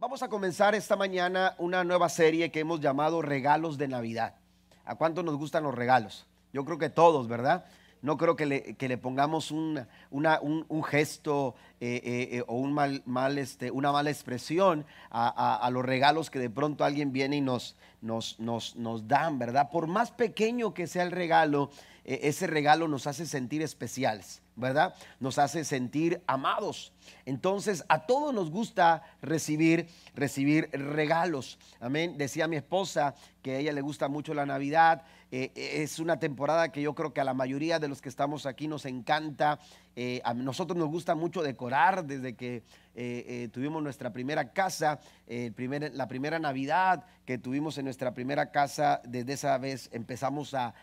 Vamos a comenzar esta mañana una nueva serie que hemos llamado Regalos de Navidad. ¿A cuánto nos gustan los regalos? Yo creo que todos, ¿verdad? No creo que le, pongamos un, gesto eh, eh, eh, o una mala expresión a, los regalos que de pronto alguien viene y nos, dan, ¿verdad? Por más pequeño que sea el regalo, ese regalo nos hace sentir especiales. ¿Verdad? Nos hace sentir amados. Entonces, a todos nos gusta recibir, recibir regalos. Amén. Decía mi esposa que a ella le gusta mucho la Navidad. Eh, es una temporada que yo creo que a la mayoría de los que estamos aquí nos encanta. Eh, a nosotros nos gusta mucho decorar desde que eh, tuvimos nuestra primera casa, la primera Navidad que tuvimos en nuestra primera casa, desde esa vez empezamos a,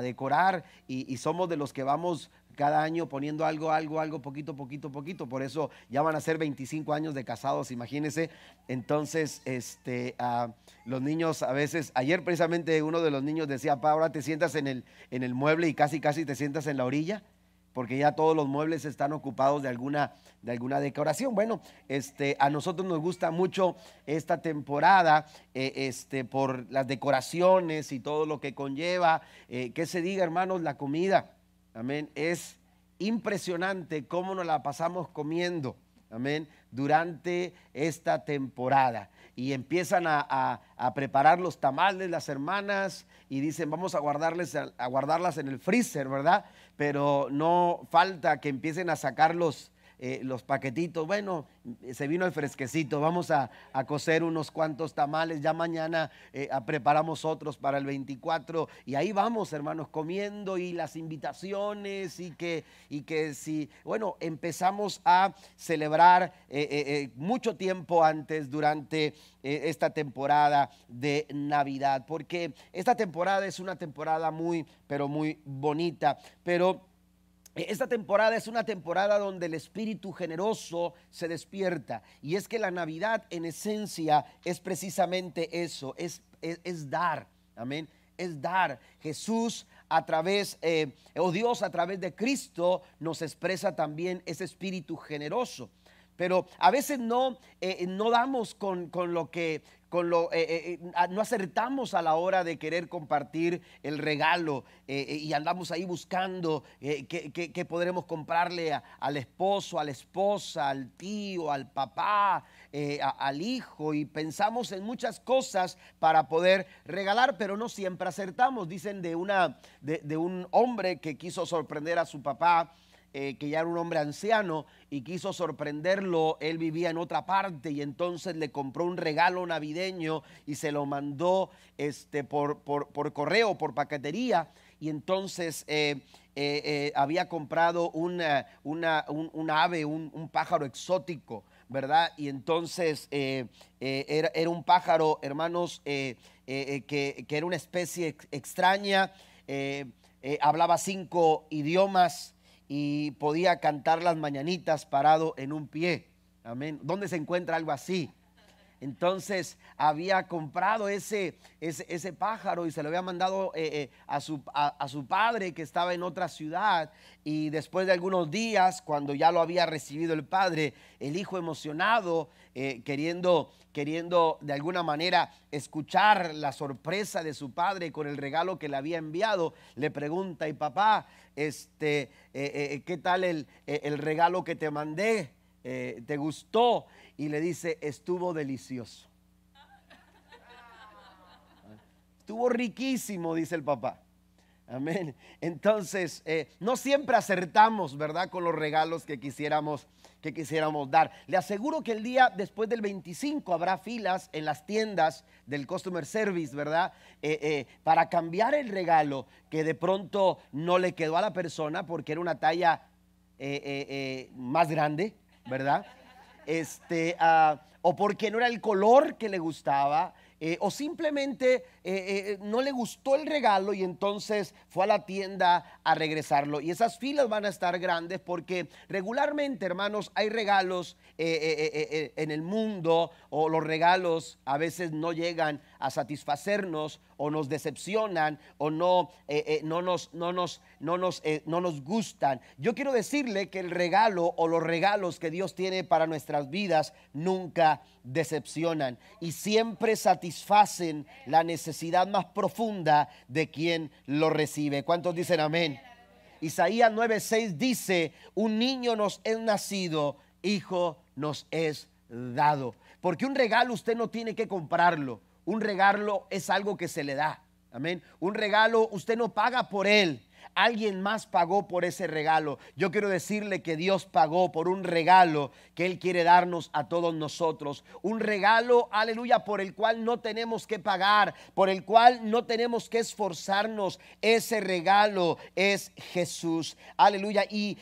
decorar y somos de los que vamos cada año poniendo algo, algo, algo, poquito, poquito, poquito. Por eso ya van a ser 25 años de casados, imagínense. Entonces, este, ah, los niños a veces, ayer precisamente uno de los niños decía, pa, ahora te sientas en el, en el mueble y casi, casi te sientas en la orilla porque ya todos los muebles están ocupados de alguna, de alguna decoración. Bueno, este, a nosotros nos gusta mucho esta temporada eh, este, por las decoraciones y todo lo que conlleva. Eh, que se diga, hermanos, la comida. Amén. Es impresionante cómo nos la pasamos comiendo. Amén. Durante esta temporada. Y empiezan a, preparar los tamales las hermanas y dicen, vamos a, guardarles, a guardarlas en el freezer, ¿verdad? Pero no falta que empiecen a sacar los, eh, los paquetitos. Bueno, se vino el fresquecito. Vamos a, cocer unos cuantos tamales. Ya mañana eh, preparamos otros para el 24. Y ahí vamos, hermanos, comiendo y las invitaciones y que, y que si, bueno, empezamos a celebrar eh, mucho tiempo antes durante esta temporada de Navidad. Porque esta temporada es una temporada muy, pero muy bonita. Pero esta temporada es una temporada donde el espíritu generoso se despierta. Y es que la Navidad en esencia es precisamente eso, es, es, dar. Amén. Es dar. Jesús a través, eh, o Dios a través de Cristo nos expresa también ese espíritu generoso pero a veces no, eh, no damos con, lo que, con lo, eh, eh, no acertamos a la hora de querer compartir el regalo y andamos ahí buscando qué, podremos comprarle al esposo, a la esposa, al tío, al papá, al hijo y pensamos en muchas cosas para poder regalar, pero no siempre acertamos. Dicen de, una, de un hombre que quiso sorprender a su papá eh, que ya era un hombre anciano y quiso sorprenderlo, él vivía en otra parte y entonces le compró un regalo navideño y se lo mandó este, por, por, por correo, por paquetería. Y entonces eh, eh, había comprado una, una, un, ave, un, pájaro exótico, ¿verdad? Y entonces era, era, un pájaro, hermanos, que, que, era una especie extraña, hablaba cinco idiomas, y podía cantar las mañanitas parado en un pie. Amén. ¿Dónde se encuentra algo así? Entonces había comprado ese, ese, pájaro y se lo había mandado eh, eh, a, su, a, su, padre que estaba en otra ciudad. Y después de algunos días, cuando ya lo había recibido el padre, el hijo emocionado, eh, queriendo, queriendo de alguna manera escuchar la sorpresa de su padre con el regalo que le había enviado, le pregunta, y papá, este, ¿qué tal el, el regalo que te mandé? ¿Te gustó? y le dice, estuvo delicioso. Estuvo riquísimo, dice el papá. Amén. Entonces, eh, no siempre acertamos, ¿verdad? Con los regalos que quisiéramos, que quisiéramos dar. Le aseguro que el día después del 25 habrá filas en las tiendas del Customer Service, ¿verdad? Eh, eh, para cambiar el regalo que de pronto no le quedó a la persona porque era una talla más grande, ¿verdad? este, ah, o porque no era el color que le gustaba, eh, o simplemente eh, eh, no le gustó el regalo y entonces fue a la tienda a regresarlo. Y esas filas van a estar grandes porque regularmente, hermanos, hay regalos en el mundo o los regalos a veces no llegan a satisfacernos o nos decepcionan o no, eh, eh, no, nos, no, nos, no, nos, eh, no nos gustan. Yo quiero decirle que el regalo o los regalos que Dios tiene para nuestras vidas nunca decepcionan y siempre satisfacen la necesidad más profunda de quien lo recibe. ¿Cuántos dicen amén? Isaías 9:6 dice, un niño nos es nacido, hijo nos es dado. Porque un regalo usted no tiene que comprarlo. Un regalo es algo que se le da. Amén. Un regalo usted no paga por él. Alguien más pagó por ese regalo. Yo quiero decirle que Dios pagó por un regalo que Él quiere darnos a todos nosotros. Un regalo, aleluya, por el cual no tenemos que pagar, por el cual no tenemos que esforzarnos. Ese regalo es Jesús. Aleluya. Y,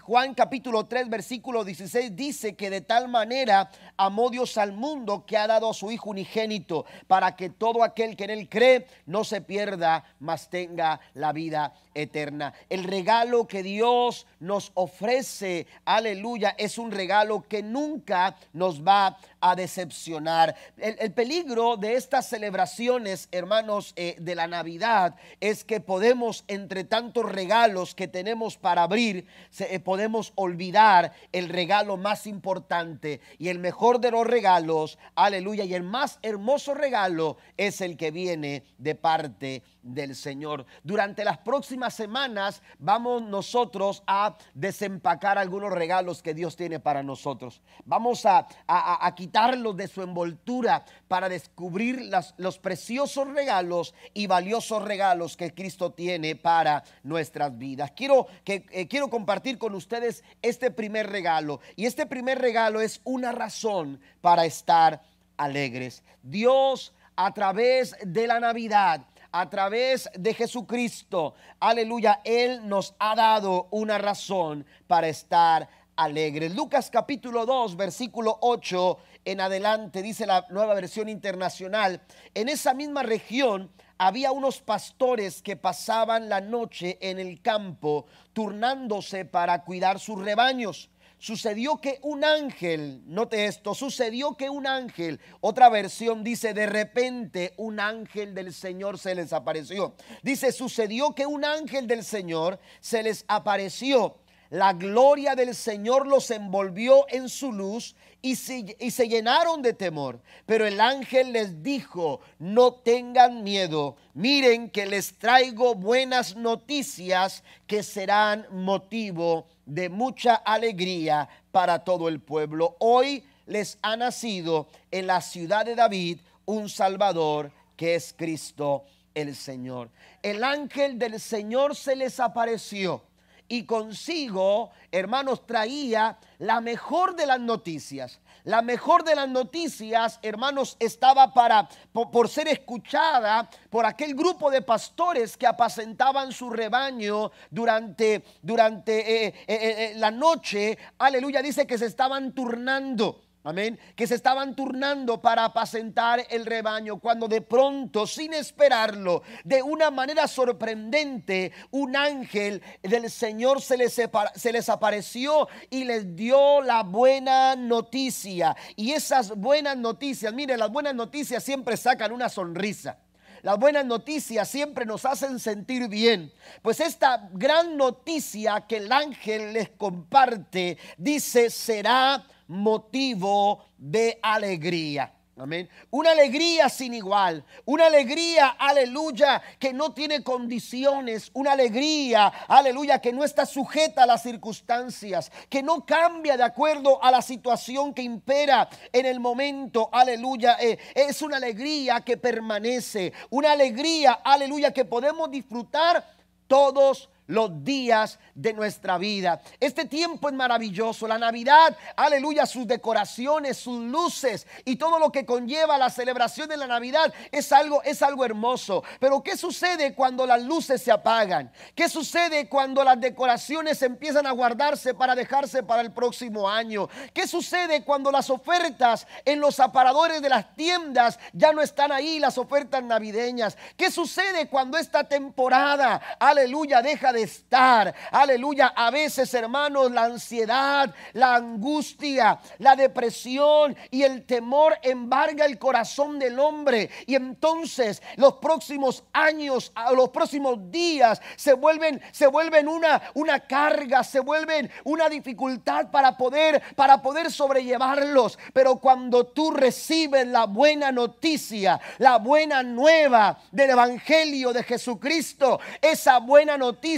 Juan capítulo 3, versículo 16 dice que de tal manera amó Dios al mundo que ha dado a su Hijo unigénito para que todo aquel que en Él cree no se pierda, mas tenga la vida eterna. El regalo que Dios nos ofrece, aleluya, es un regalo que nunca nos va a decepcionar. El, peligro de estas celebraciones, hermanos, eh, de la Navidad es que podemos, entre tantos regalos que tenemos para abrir, eh, podemos olvidar el regalo más importante y el mejor de los regalos, aleluya, y el más hermoso regalo es el que viene de parte del Señor. Durante las próximas semanas vamos nosotros a desempacar algunos regalos que Dios tiene para nosotros. Vamos a, a, quitarlos de su envoltura para descubrir los preciosos regalos y valiosos regalos que Cristo tiene para nuestras vidas. Quiero, que, eh, quiero compartir con ustedes este primer regalo y este primer regalo es una razón para estar alegres. Dios a través de la Navidad a través de Jesucristo, aleluya, Él nos ha dado una razón para estar alegres. Lucas capítulo 2, versículo 8 en adelante, dice la nueva versión internacional, en esa misma región había unos pastores que pasaban la noche en el campo turnándose para cuidar sus rebaños sucedió que un ángel, note esto, sucedió que un ángel, otra versión dice, de repente un ángel del Señor se les apareció. Dice, sucedió que un ángel del Señor se les apareció. La gloria del Señor los envolvió en su luz y se, llenaron de temor. Pero el ángel les dijo, no tengan miedo, miren que les traigo buenas noticias que serán motivo de mucha alegría para todo el pueblo. Hoy les ha nacido en la ciudad de David un Salvador que es Cristo el Señor. El ángel del Señor se les apareció y consigo, hermanos, traía la mejor de las noticias. La mejor de las noticias, hermanos, estaba para por, ser escuchada por aquel grupo de pastores que apacentaban su rebaño durante, durante eh, eh, eh, la noche. Aleluya, dice que se estaban turnando. Amén. Que se estaban turnando para apacentar el rebaño cuando de pronto, sin esperarlo, de una manera sorprendente, un ángel del Señor se les, se les apareció y les dio la buena noticia. Y esas buenas noticias, mire, las buenas noticias siempre sacan una sonrisa. Las buenas noticias siempre nos hacen sentir bien. Pues esta gran noticia que el ángel les comparte dice será motivo de alegría. Amén. Una alegría sin igual. Una alegría, aleluya, que no tiene condiciones. Una alegría, aleluya, que no está sujeta a las circunstancias. Que no cambia de acuerdo a la situación que impera en el momento. Aleluya. Eh, es una alegría que permanece. Una alegría, aleluya, que podemos disfrutar todos los días de nuestra vida. Este tiempo es maravilloso. La Navidad, aleluya, sus decoraciones, sus luces y todo lo que conlleva la celebración de la Navidad es algo, es algo hermoso. Pero ¿qué sucede cuando las luces se apagan? ¿Qué sucede cuando las decoraciones empiezan a guardarse para dejarse para el próximo año? ¿Qué sucede cuando las ofertas en los aparadores de las tiendas ya no están ahí, las ofertas navideñas? ¿Qué sucede cuando esta temporada, aleluya, deja de estar. Aleluya. A veces, hermanos, la ansiedad, la angustia, la depresión y el temor embarga el corazón del hombre. Y entonces los próximos años, los próximos días se vuelven, se vuelven una, una carga, se vuelven una dificultad para poder, para poder sobrellevarlos. Pero cuando tú recibes la buena noticia, la buena nueva del Evangelio de Jesucristo, esa buena noticia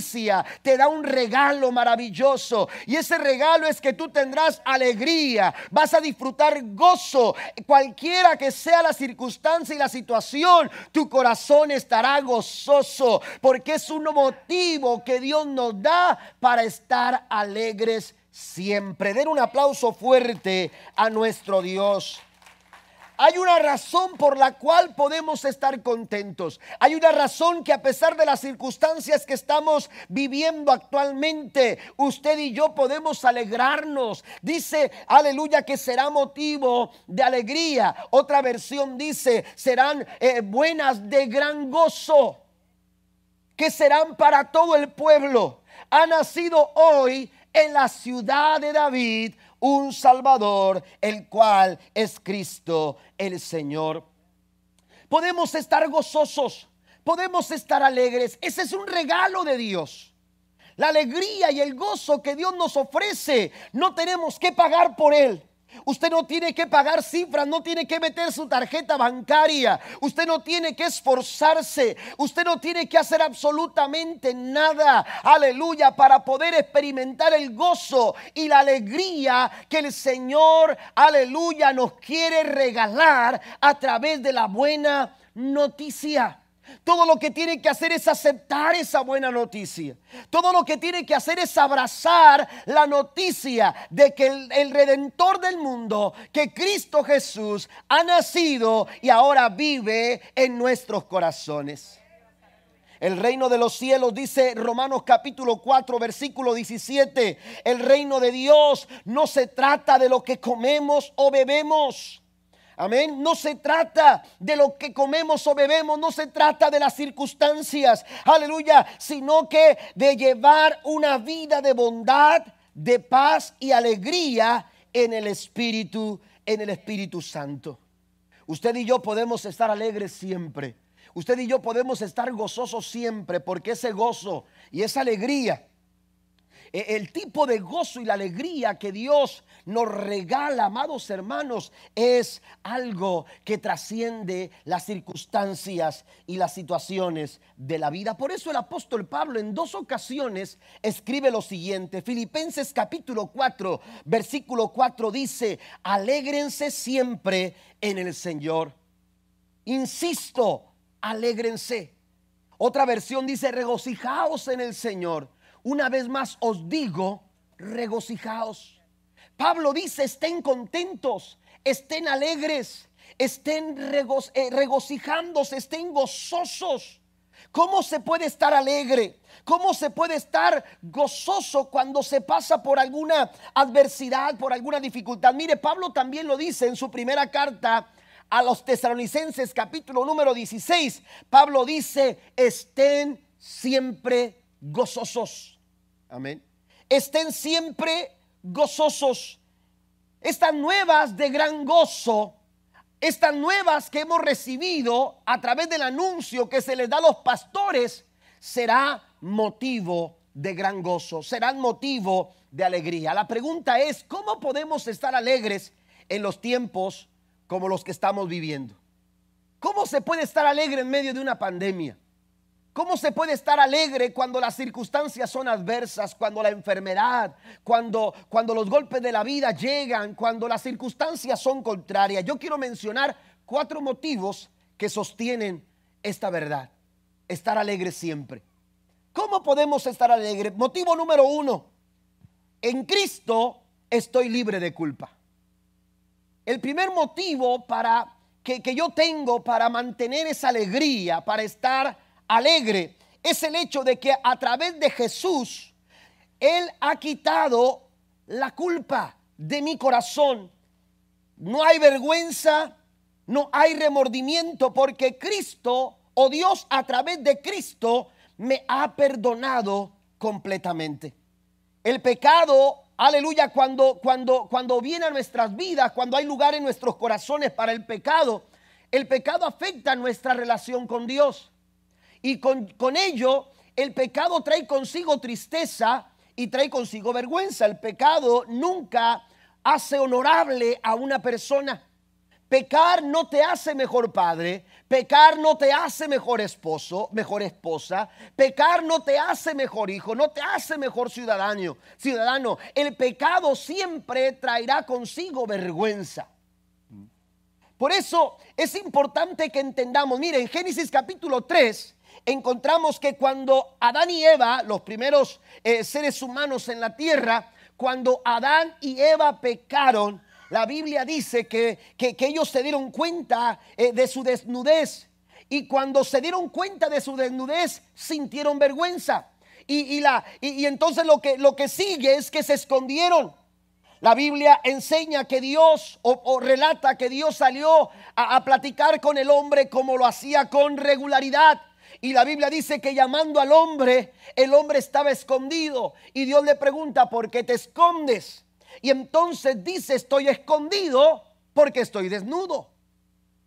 te da un regalo maravilloso. Y ese regalo es que tú tendrás alegría, vas a disfrutar gozo, cualquiera que sea la circunstancia y la situación, tu corazón estará gozoso, porque es un motivo que Dios nos da para estar alegres siempre. Den un aplauso fuerte a nuestro Dios. Hay una razón por la cual podemos estar contentos. Hay una razón que a pesar de las circunstancias que estamos viviendo actualmente, usted y yo podemos alegrarnos. Dice, aleluya, que será motivo de alegría. Otra versión dice, serán eh, buenas de gran gozo, que serán para todo el pueblo. Ha nacido hoy en la ciudad de David un Salvador, el cual es Cristo el Señor. Podemos estar gozosos, podemos estar alegres. Ese es un regalo de Dios. La alegría y el gozo que Dios nos ofrece, no tenemos que pagar por él. Usted no tiene que pagar cifras, no tiene que meter su tarjeta bancaria, usted no tiene que esforzarse, usted no tiene que hacer absolutamente nada, aleluya, para poder experimentar el gozo y la alegría que el Señor, aleluya, nos quiere regalar a través de la buena noticia. Todo lo que tiene que hacer es aceptar esa buena noticia. Todo lo que tiene que hacer es abrazar la noticia de que el, redentor del mundo, que Cristo Jesús ha nacido y ahora vive en nuestros corazones. El reino de los cielos, dice Romanos capítulo 4, versículo 17, el reino de Dios no se trata de lo que comemos o bebemos Amén. No se trata de lo que comemos o bebemos, no se trata de las circunstancias, aleluya, sino que de llevar una vida de bondad, de paz y alegría en el Espíritu, en el Espíritu Santo. Usted y yo podemos estar alegres siempre. Usted y yo podemos estar gozosos siempre porque ese gozo y esa alegría el tipo de gozo y la alegría que Dios nos regala, amados hermanos, es algo que trasciende las circunstancias y las situaciones de la vida. Por eso el apóstol Pablo en dos ocasiones escribe lo siguiente. Filipenses capítulo 4, versículo 4 dice, alégrense siempre en el Señor. Insisto, alégrense. Otra versión dice, regocijaos en el Señor. Una vez más os digo, regocijaos. Pablo dice, estén contentos, estén alegres, estén eh, regocijándose, estén gozosos. ¿Cómo se puede estar alegre? ¿Cómo se puede estar gozoso cuando se pasa por alguna adversidad, por alguna dificultad? Mire, Pablo también lo dice en su primera carta a los tesalonicenses capítulo número 16. Pablo dice, estén siempre gozosos. Amén. Estén siempre gozosos. Estas nuevas de gran gozo, estas nuevas que hemos recibido a través del anuncio que se les da a los pastores, será motivo de gran gozo, serán motivo de alegría. La pregunta es, ¿cómo podemos estar alegres en los tiempos como los que estamos viviendo? ¿Cómo se puede estar alegre en medio de una pandemia? ¿Cómo se puede estar alegre cuando las circunstancias son adversas, cuando la enfermedad, cuando, cuando los golpes de la vida llegan, cuando las circunstancias son contrarias? Yo quiero mencionar cuatro motivos que sostienen esta verdad. Estar alegre siempre. ¿Cómo podemos estar alegres? Motivo número uno. En Cristo estoy libre de culpa. El primer motivo para que, que yo tengo para mantener esa alegría, para estar alegre es el hecho de que a través de Jesús, Él ha quitado la culpa de mi corazón. No hay vergüenza, no hay remordimiento, porque Cristo o Dios a través de Cristo me ha perdonado completamente. El pecado, aleluya, cuando, cuando, cuando viene a nuestras vidas, cuando hay lugar en nuestros corazones para el pecado, el pecado afecta nuestra relación con Dios. Y con, con ello, el pecado trae consigo tristeza y trae consigo vergüenza. El pecado nunca hace honorable a una persona. Pecar no te hace mejor padre, pecar no te hace mejor esposo, mejor esposa, pecar no te hace mejor hijo, no te hace mejor ciudadano. Ciudadano, el pecado siempre traerá consigo vergüenza. Por eso es importante que entendamos, mire, en Génesis capítulo 3 encontramos que cuando Adán y Eva, los primeros eh, seres humanos en la tierra, cuando Adán y Eva pecaron, la Biblia dice que, que, ellos se dieron cuenta eh, de su desnudez. Y cuando se dieron cuenta de su desnudez, sintieron vergüenza. Y, la, y, entonces lo que, lo que sigue es que se escondieron. La Biblia enseña que Dios o, relata que Dios salió a, a, platicar con el hombre como lo hacía con regularidad. Y la Biblia dice que llamando al hombre, el hombre estaba escondido. Y Dios le pregunta, ¿por qué te escondes? Y entonces dice, estoy escondido porque estoy desnudo.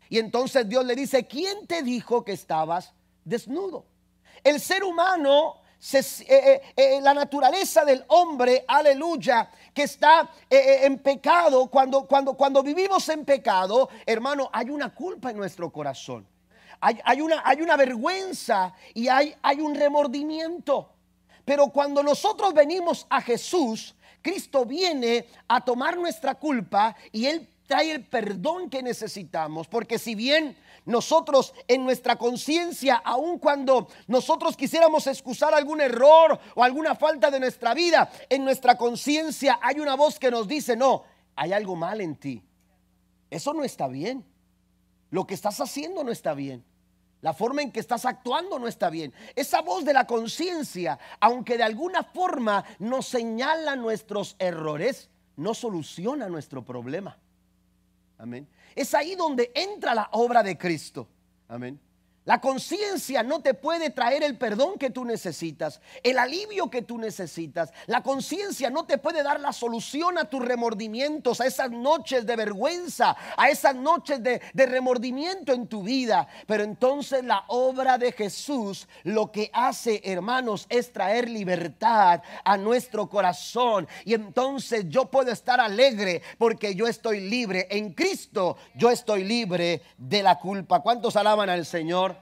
Y entonces Dios le dice, ¿quién te dijo que estabas desnudo? El ser humano, eh, eh, eh, la naturaleza del hombre, aleluya, que está en pecado, cuando, cuando, cuando vivimos en pecado, hermano, hay una culpa en nuestro corazón. Hay, una, hay una vergüenza y hay, hay un remordimiento. Pero cuando nosotros venimos a Jesús, Cristo viene a tomar nuestra culpa y Él trae el perdón que necesitamos. Porque si bien nosotros en nuestra conciencia, aun cuando nosotros quisiéramos excusar algún error o alguna falta de nuestra vida, en nuestra conciencia hay una voz que nos dice, no, hay algo mal en ti. Eso no está bien. Lo que estás haciendo no está bien. La forma en que estás actuando no está bien. Esa voz de la conciencia, aunque de alguna forma nos señala nuestros errores, no soluciona nuestro problema. Amén. Es ahí donde entra la obra de Cristo. Amén. La conciencia no te puede traer el perdón que tú necesitas, el alivio que tú necesitas. La conciencia no te puede dar la solución a tus remordimientos, a esas noches de vergüenza, a esas noches de, remordimiento en tu vida. Pero entonces la obra de Jesús lo que hace, hermanos, es traer libertad a nuestro corazón. Y entonces yo puedo estar alegre porque yo estoy libre. En Cristo yo estoy libre de la culpa. ¿Cuántos alaban al Señor?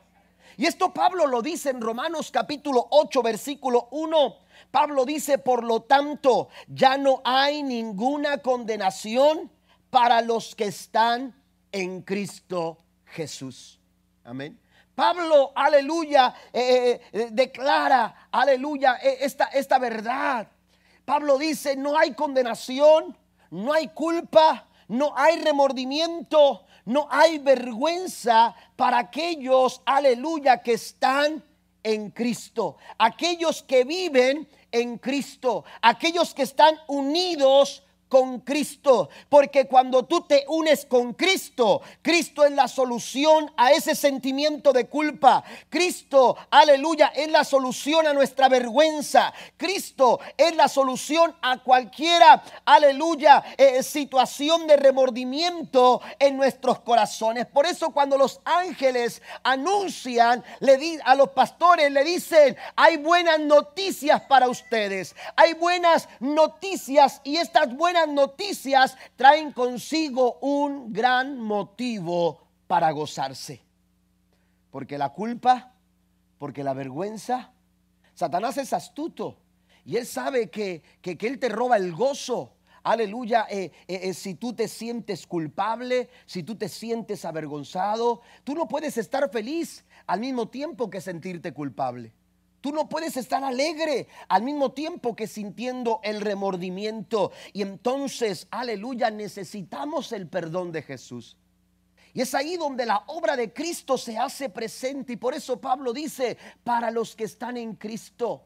Y esto Pablo lo dice en Romanos capítulo 8, versículo 1. Pablo dice, por lo tanto, ya no hay ninguna condenación para los que están en Cristo Jesús. Amén. Pablo, aleluya, eh, eh, declara, aleluya, eh, esta, esta verdad. Pablo dice, no hay condenación, no hay culpa, no hay remordimiento, no hay vergüenza para aquellos, aleluya, que están en Cristo, aquellos que viven en Cristo, aquellos que están unidos con Cristo. Porque cuando tú te unes con Cristo, Cristo es la solución a ese sentimiento de culpa. Cristo, aleluya, es la solución a nuestra vergüenza. Cristo es la solución a cualquiera, aleluya, eh, situación de remordimiento en nuestros corazones. Por eso cuando los ángeles anuncian le a los pastores, le dicen, hay buenas noticias para ustedes. Hay buenas noticias y estas buenas noticias traen consigo un gran motivo para gozarse. Porque la culpa, porque la vergüenza, Satanás es astuto y él sabe que, que, él te roba el gozo. Aleluya, eh, eh, eh, si tú te sientes culpable, si tú te sientes avergonzado, tú no puedes estar feliz al mismo tiempo que sentirte culpable. Tú no puedes estar alegre al mismo tiempo que sintiendo el remordimiento. Y entonces, aleluya, necesitamos el perdón de Jesús. Y es ahí donde la obra de Cristo se hace presente. Y por eso Pablo dice, para los que están en Cristo,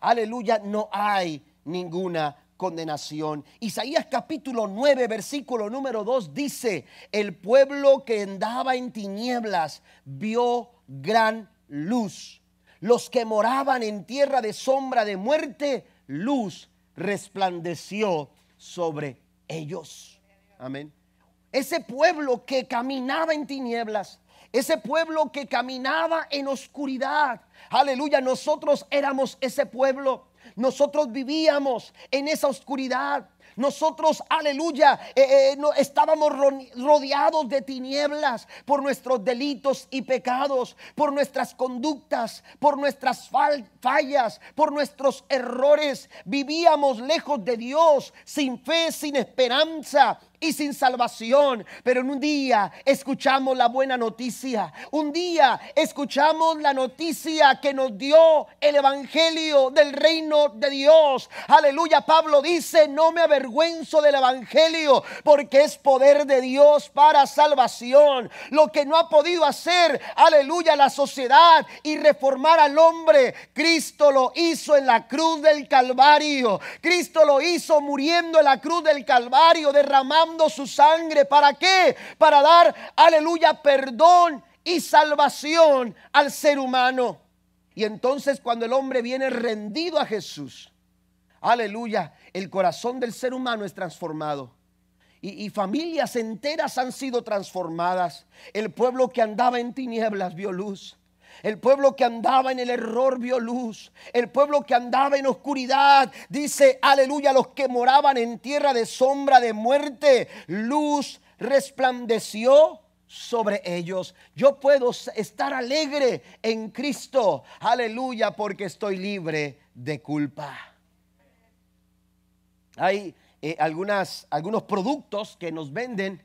aleluya, no hay ninguna condenación. Isaías capítulo 9, versículo número 2 dice, el pueblo que andaba en tinieblas vio gran luz los que moraban en tierra de sombra de muerte, luz resplandeció sobre ellos. Amén. Ese pueblo que caminaba en tinieblas, ese pueblo que caminaba en oscuridad. Aleluya, nosotros éramos ese pueblo. Nosotros vivíamos en esa oscuridad. Nosotros, aleluya, eh, eh, no, estábamos rodeados de tinieblas por nuestros delitos y pecados, por nuestras conductas, por nuestras fallas, por nuestros errores. Vivíamos lejos de Dios, sin fe, sin esperanza y sin salvación. Pero en un día escuchamos la buena noticia. Un día escuchamos la noticia que nos dio el Evangelio del reino de Dios. Aleluya. Pablo dice, no me avergüenzo del Evangelio porque es poder de Dios para salvación. Lo que no ha podido hacer, aleluya, la sociedad y reformar al hombre, Cristo lo hizo en la cruz del Calvario. Cristo lo hizo muriendo en la cruz del Calvario, su sangre. ¿Para qué? Para dar, aleluya, perdón y salvación al ser humano. Y entonces cuando el hombre viene rendido a Jesús, aleluya, el corazón del ser humano es transformado. Y, familias enteras han sido transformadas. El pueblo que andaba en tinieblas vio luz. El pueblo que andaba en el error vio luz. El pueblo que andaba en oscuridad, dice, aleluya, los que moraban en tierra de sombra de muerte, luz resplandeció sobre ellos. Yo puedo estar alegre en Cristo, aleluya, porque estoy libre de culpa. Hay eh, algunas, algunos productos que nos venden.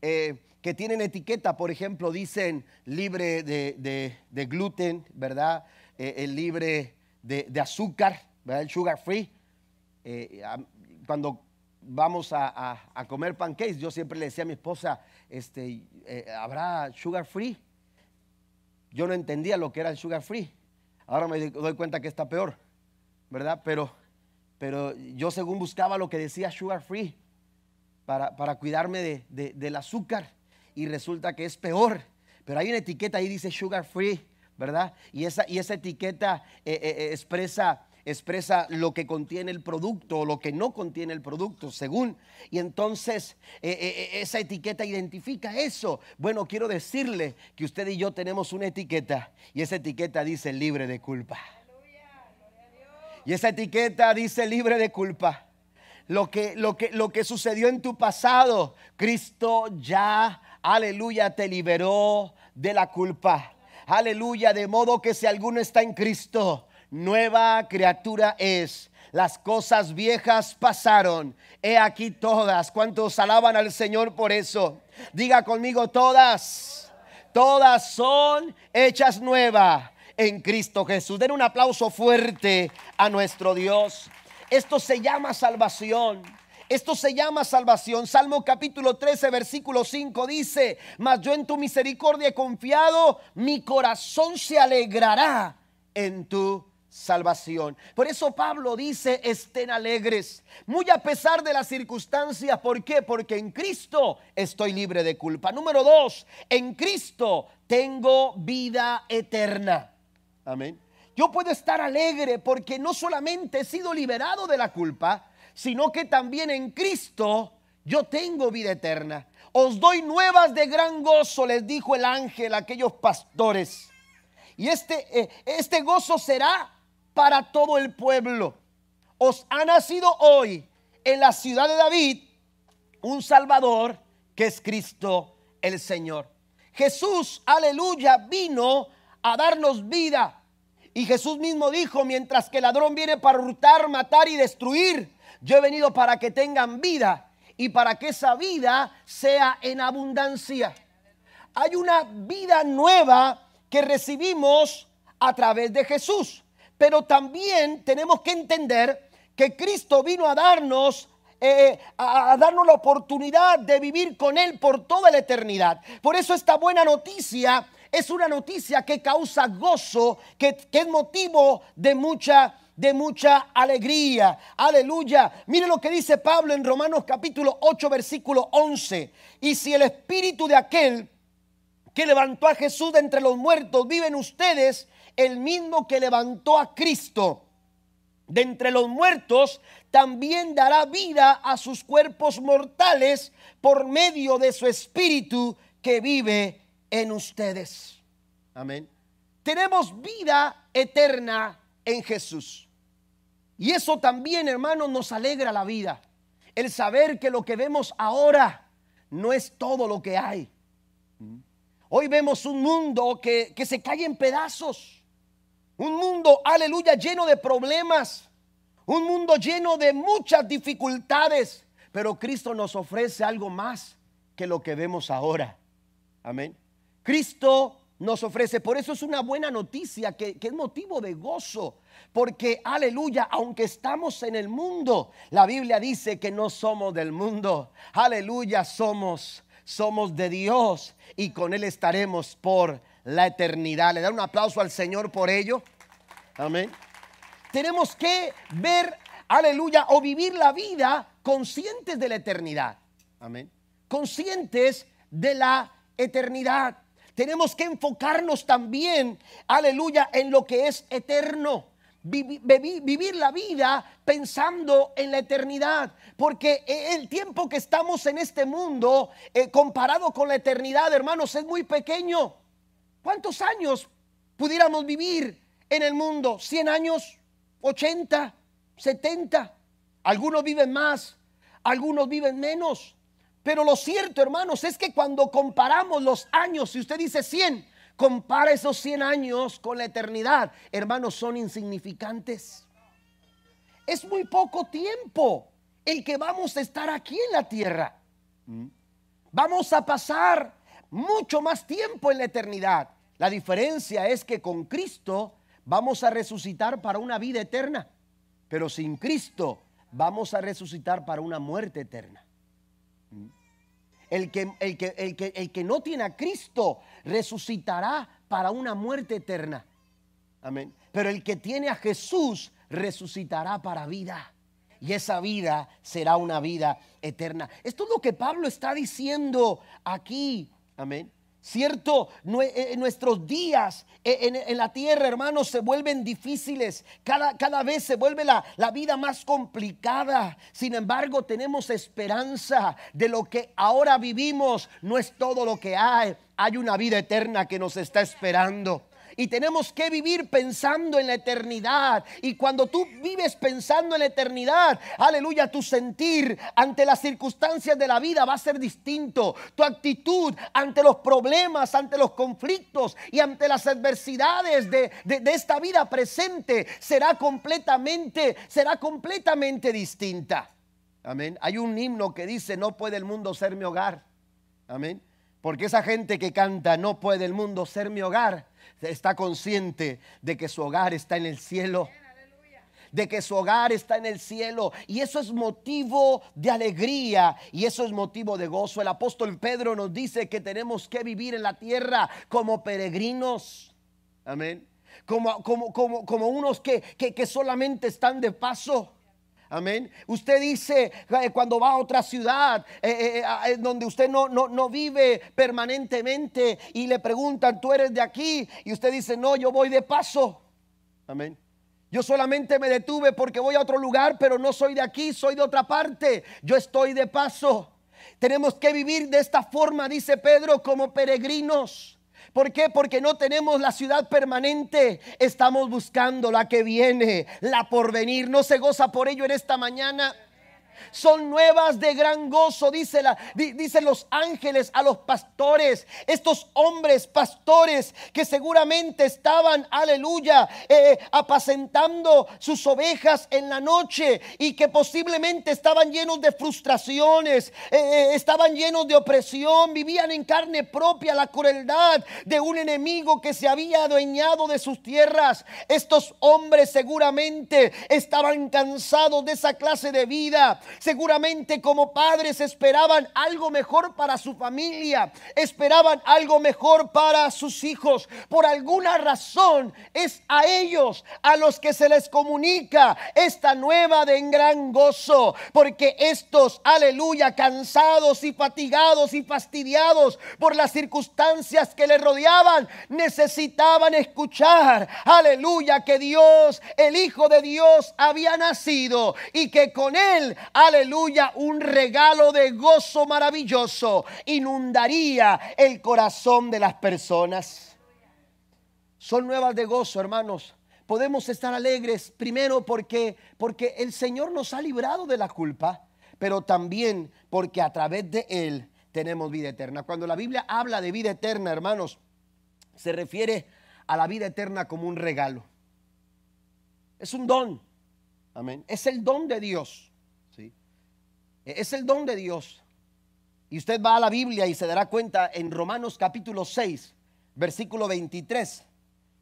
Eh, que tienen etiqueta, por ejemplo, dicen libre de, gluten, ¿verdad? Eh, el libre de, azúcar, ¿verdad? El sugar free. Eh, cuando vamos a, comer pancakes, yo siempre le decía a mi esposa, este, eh, ¿habrá sugar free? Yo no entendía lo que era el sugar free. Ahora me doy cuenta que está peor, ¿verdad? Pero, pero yo según buscaba lo que decía sugar free para, para cuidarme del azúcar y resulta que es peor. Pero hay una etiqueta ahí dice sugar free, ¿verdad? Y esa, y esa etiqueta eh, eh, eh, expresa expresa lo que contiene el producto o lo que no contiene el producto, según. Y entonces esa etiqueta identifica eso. Bueno, quiero decirle que usted y yo tenemos una etiqueta y esa etiqueta dice libre de culpa. Y esa etiqueta dice libre de culpa. Lo que, lo que, lo que sucedió en tu pasado, Cristo ya aleluya, te liberó de la culpa. Aleluya, de modo que si alguno está en Cristo, nueva criatura es. Las cosas viejas pasaron. He aquí todas. ¿Cuántos alaban al Señor por eso? Diga conmigo todas. Todas son hechas nuevas en Cristo Jesús. Den un aplauso fuerte a nuestro Dios. Esto se llama salvación. Esto se llama salvación. Salmo capítulo 13, versículo 5 dice, mas yo en tu misericordia he confiado, mi corazón se alegrará en tu salvación. Por eso Pablo dice, estén alegres, muy a pesar de las circunstancias. ¿Por qué? Porque en Cristo estoy libre de culpa. Número dos, en Cristo tengo vida eterna. Amén. Yo puedo estar alegre porque no solamente he sido liberado de la culpa, sino que también en Cristo yo tengo vida eterna. Os doy nuevas de gran gozo, les dijo el ángel a aquellos pastores. Y este, eh, este gozo será para todo el pueblo. Os ha nacido hoy en la ciudad de David un Salvador que es Cristo el Señor. Jesús, aleluya, vino a darnos vida. Y Jesús mismo dijo, mientras que el ladrón viene para hurtar, matar y destruir, yo he venido para que tengan vida y para que esa vida sea en abundancia. Hay una vida nueva que recibimos a través de Jesús. Pero también tenemos que entender que Cristo vino a darnos eh, a, darnos la oportunidad de vivir con Él por toda la eternidad. Por eso esta buena noticia es una noticia que causa gozo, que, que es motivo de mucha de mucha alegría. Aleluya. Mire lo que dice Pablo en Romanos capítulo 8 versículo 11. Y si el espíritu de aquel que levantó a Jesús de entre los muertos vive en ustedes, el mismo que levantó a Cristo de entre los muertos, también dará vida a sus cuerpos mortales por medio de su espíritu que vive en ustedes. Amén. Tenemos vida eterna en Jesús. Y eso también, hermanos, nos alegra la vida. El saber que lo que vemos ahora no es todo lo que hay. Hoy vemos un mundo que, que se cae en pedazos. Un mundo, aleluya, lleno de problemas. Un mundo lleno de muchas dificultades. Pero Cristo nos ofrece algo más que lo que vemos ahora. Amén. Cristo nos ofrece. Por eso es una buena noticia que, es motivo de gozo. Porque, aleluya, aunque estamos en el mundo, la Biblia dice que no somos del mundo. Aleluya, somos, somos de Dios y con Él estaremos por la eternidad. Le da un aplauso al Señor por ello. Amén. Tenemos que ver, aleluya, o vivir la vida conscientes de la eternidad. Amén. Conscientes de la eternidad. Tenemos que enfocarnos también, aleluya, en lo que es eterno. Vivir la vida pensando en la eternidad, porque el tiempo que estamos en este mundo, eh, comparado con la eternidad, hermanos, es muy pequeño. ¿Cuántos años pudiéramos vivir en el mundo? ¿100 años? ¿80? ¿70? Algunos viven más, algunos viven menos. Pero lo cierto, hermanos, es que cuando comparamos los años, si usted dice 100, compara esos 100 años con la eternidad, hermanos, son insignificantes. Es muy poco tiempo el que vamos a estar aquí en la tierra. Vamos a pasar mucho más tiempo en la eternidad. La diferencia es que con Cristo vamos a resucitar para una vida eterna, pero sin Cristo vamos a resucitar para una muerte eterna. El que, el, que, el, que, el que no tiene a Cristo resucitará para una muerte eterna. Amén. Pero el que tiene a Jesús resucitará para vida. Y esa vida será una vida eterna. Esto es lo que Pablo está diciendo aquí. Amén. Cierto, eh, eh, nuestros días eh, en, la tierra, hermanos, se vuelven difíciles. Cada, cada vez se vuelve la, la, vida más complicada. Sin embargo, tenemos esperanza de lo que ahora vivimos. No es todo lo que hay. Hay una vida eterna que nos está esperando y tenemos que vivir pensando en la eternidad. Y cuando tú vives pensando en la eternidad, aleluya, tu sentir ante las circunstancias de la vida va a ser distinto. Tu actitud ante los problemas, ante los conflictos y ante las adversidades de, esta vida presente será completamente, será completamente distinta. Amén. Hay un himno que dice, no puede el mundo ser mi hogar. Amén. Porque esa gente que canta, no puede el mundo ser mi hogar, está consciente de que su hogar está en el cielo de que su hogar está en el cielo. Y eso es motivo de alegría y eso es motivo de gozo. El apóstol Pedro nos dice que tenemos que vivir en la tierra como peregrinos. Amén. Como, como, como, como unos que, que solamente están de paso. Amén. Usted dice eh, cuando va a otra ciudad eh, eh, donde usted no, no, no, vive permanentemente y le preguntan, tú eres de aquí. Y usted dice, no, yo voy de paso. Amén. Yo solamente me detuve porque voy a otro lugar, pero no soy de aquí, soy de otra parte. Yo estoy de paso. Tenemos que vivir de esta forma, dice Pedro, como peregrinos. ¿Por qué? Porque no tenemos la ciudad permanente. Estamos buscando la que viene, la por venir. No se goza por ello en esta mañana son nuevas de gran gozo, dice la, dicen los ángeles a los pastores, estos hombres pastores que seguramente estaban, aleluya, eh, apacentando sus ovejas en la noche y que posiblemente estaban llenos de frustraciones, eh, eh, estaban llenos de opresión, vivían en carne propia la crueldad de un enemigo que se había adueñado de sus tierras. Estos hombres seguramente estaban cansados de esa clase de vida Seguramente como padres esperaban algo mejor para su familia, esperaban algo mejor para sus hijos. Por alguna razón es a ellos a los que se les comunica esta nueva de gran gozo, porque estos, aleluya, cansados y fatigados y fastidiados por las circunstancias que les rodeaban, necesitaban escuchar, aleluya, que Dios, el Hijo de Dios, había nacido y que con él, aleluya, un regalo de gozo maravilloso inundaría el corazón de las personas. Son nuevas de gozo, hermanos. Podemos estar alegres primero porque porque el Señor nos ha librado de la culpa, pero también porque a través de él tenemos vida eterna. Cuando la Biblia habla de vida eterna, hermanos, se refiere a la vida eterna como un regalo. Es un don. Amén. Es el don de Dios. Es el don de Dios. Y usted va a la Biblia y se dará cuenta en Romanos capítulo 6, versículo 23,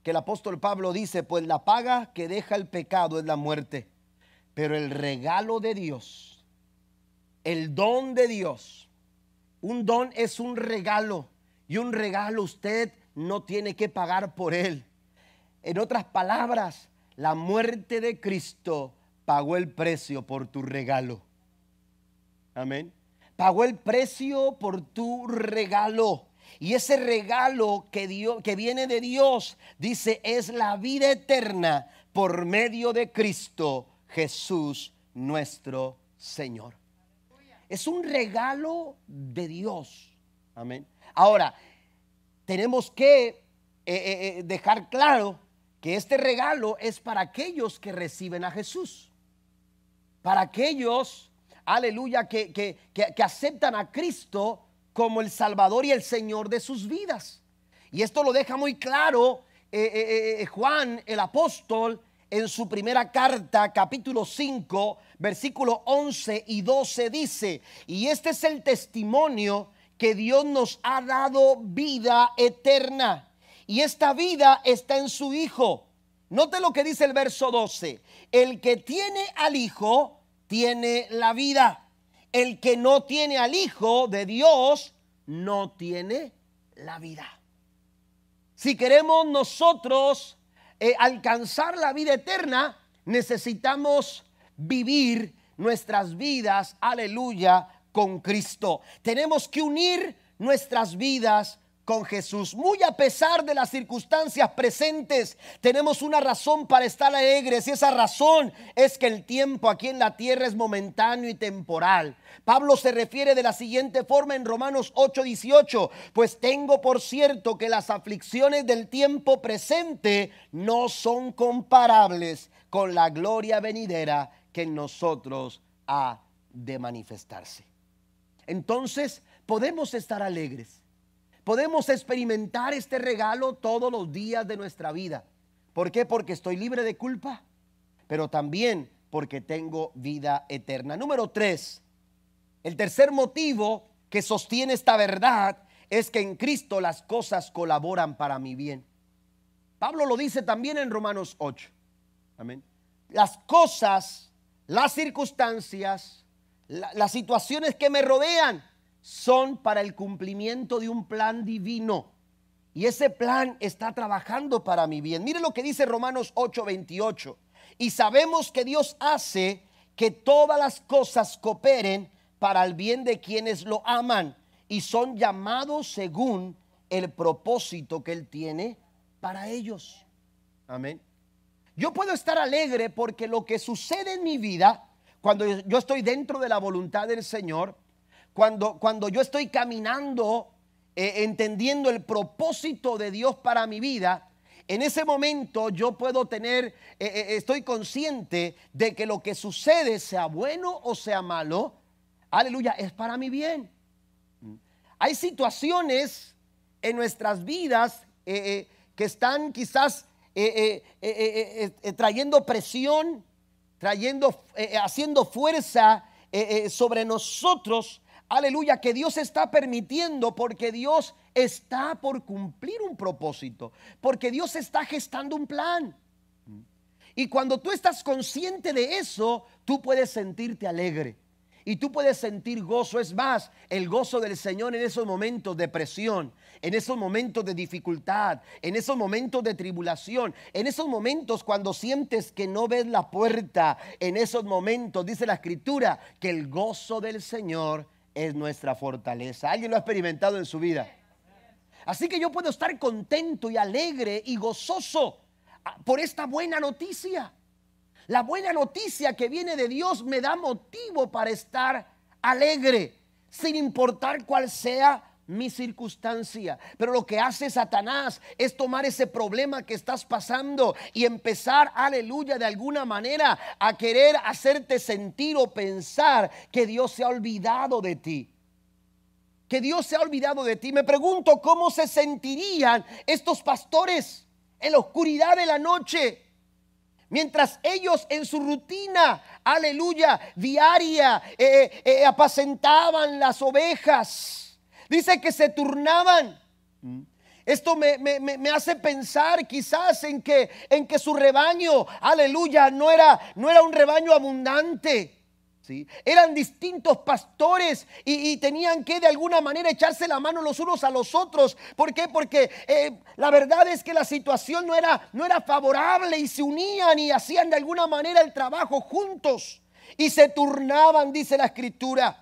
que el apóstol Pablo dice, pues la paga que deja el pecado es la muerte, pero el regalo de Dios, el don de Dios, un don es un regalo y un regalo usted no tiene que pagar por él. En otras palabras, la muerte de Cristo pagó el precio por tu regalo. Amén. Pagó el precio por tu regalo. Y ese regalo que, Dios, que viene de Dios, dice, es la vida eterna por medio de Cristo Jesús nuestro Señor. Es un regalo de Dios. Amén. Ahora, tenemos que eh, eh, eh, dejar claro que este regalo es para aquellos que reciben a Jesús. Para aquellos, aleluya, que, que, aceptan a Cristo como el Salvador y el Señor de sus vidas. Y esto lo deja muy claro Juan el apóstol en su primera carta, capítulo 5, versículo 11 y 12 dice, y este es el testimonio que Dios nos ha dado vida eterna. Y esta vida está en su Hijo. Note lo que dice el verso 12. El que tiene al Hijo tiene la vida. El que no tiene al Hijo de Dios no tiene la vida. Si queremos nosotros eh, alcanzar la vida eterna, necesitamos vivir nuestras vidas, aleluya, con Cristo. Tenemos que unir nuestras vidas con Jesús. Muy a pesar de las circunstancias presentes, tenemos una razón para estar alegres y esa razón es que el tiempo aquí en la tierra es momentáneo y temporal. Pablo se refiere de la siguiente forma en Romanos 8:18, pues tengo por cierto que las aflicciones del tiempo presente no son comparables con la gloria venidera que en nosotros ha de manifestarse entonces podemos estar alegres. Podemos experimentar este regalo todos los días de nuestra vida. ¿Por qué? Porque estoy libre de culpa, pero también porque tengo vida eterna. Número tres, el tercer motivo que sostiene esta verdad es que en Cristo las cosas colaboran para mi bien. Pablo lo dice también en Romanos 8. Amén. Las cosas, las circunstancias, las situaciones que me rodean son para el cumplimiento de un plan divino. Y ese plan está trabajando para mi bien. Mire lo que dice Romanos 8:28. Y sabemos que Dios hace que todas las cosas cooperen para el bien de quienes lo aman y son llamados según el propósito que Él tiene para ellos. Amén. Yo puedo estar alegre porque lo que sucede en mi vida cuando yo estoy dentro de la voluntad del Señor, cuando, cuando yo estoy caminando, eh, entendiendo el propósito de Dios para mi vida, en ese momento yo puedo tener, eh, eh, estoy consciente de que lo que sucede, sea bueno o sea malo, aleluya, es para mi bien. Hay situaciones en nuestras vidas que están quizás trayendo presión, trayendo, eh, eh, haciendo fuerza eh, sobre nosotros. Aleluya, que Dios está permitiendo porque Dios está por cumplir un propósito, porque Dios está gestando un plan. Y cuando tú estás consciente de eso, tú puedes sentirte alegre. Y tú puedes sentir gozo. Es más, el gozo del Señor en esos momentos de presión, en esos momentos de dificultad, en esos momentos de tribulación, en esos momentos cuando sientes que no ves la puerta, en esos momentos, dice la escritura, que el gozo del Señor es nuestra fortaleza. ¿Alguien lo ha experimentado en su vida? Así que yo puedo estar contento y alegre y gozoso ah, por esta buena noticia. La buena noticia que viene de Dios me da motivo para estar alegre, sin importar cuál sea mi circunstancia. Pero lo que hace Satanás es tomar ese problema que estás pasando y empezar, aleluya, de alguna manera a querer hacerte sentir o pensar que Dios se ha olvidado de ti. Que Dios se ha olvidado de ti. Me pregunto cómo se sentirían estos pastores en la oscuridad de la noche Mientras ellos en su rutina, aleluya, diaria, eh, eh, eh, apacentaban las ovejas. Dice que se turnaban. Esto me, me, hace pensar quizás en que, en que su rebaño, aleluya, no era, no era un rebaño abundante. Eran distintos pastores y, tenían que de alguna manera echarse la mano los unos a los otros. ¿Por qué? Porque eh, la verdad es que la situación no era, no era favorable y se unían y hacían de alguna manera el trabajo juntos y se turnaban, dice la escritura.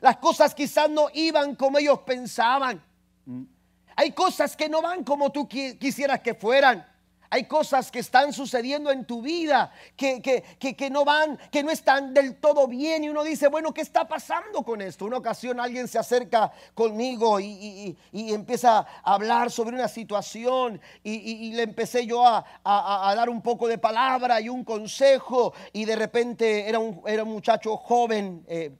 Las cosas quizás no iban como ellos pensaban. Hay cosas que no van como tú quisieras que fueran. Hay cosas que están sucediendo en tu vida que, que, no van, que no están del todo bien. Y uno dice, bueno, ¿qué está pasando con esto? Una ocasión alguien se acerca conmigo y, empieza a hablar sobre una situación. Y, le empecé yo a, dar un poco de palabra y un consejo. Y de repente era un, era un muchacho joven, eh,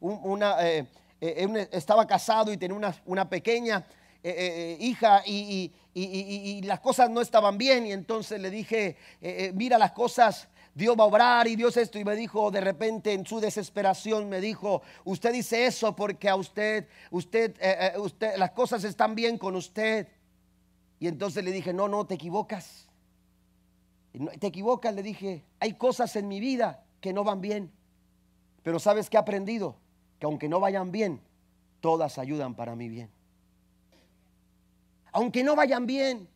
una, eh, eh, estaba casado y tenía una, pequeña. hija y, y, las cosas no estaban bien y entonces le dije, eh, eh, mira las cosas, Dios va a obrar y Dios esto y me dijo de repente en su desesperación me dijo, usted dice eso porque a usted, usted, eh, usted, las cosas están bien con usted. Y entonces le dije, no, no, te equivocas. Te equivocas, le dije, hay cosas en mi vida que no van bien. Pero ¿sabes qué he aprendido? Que aunque no vayan bien, todas ayudan para mi bien aunque no vayan bien.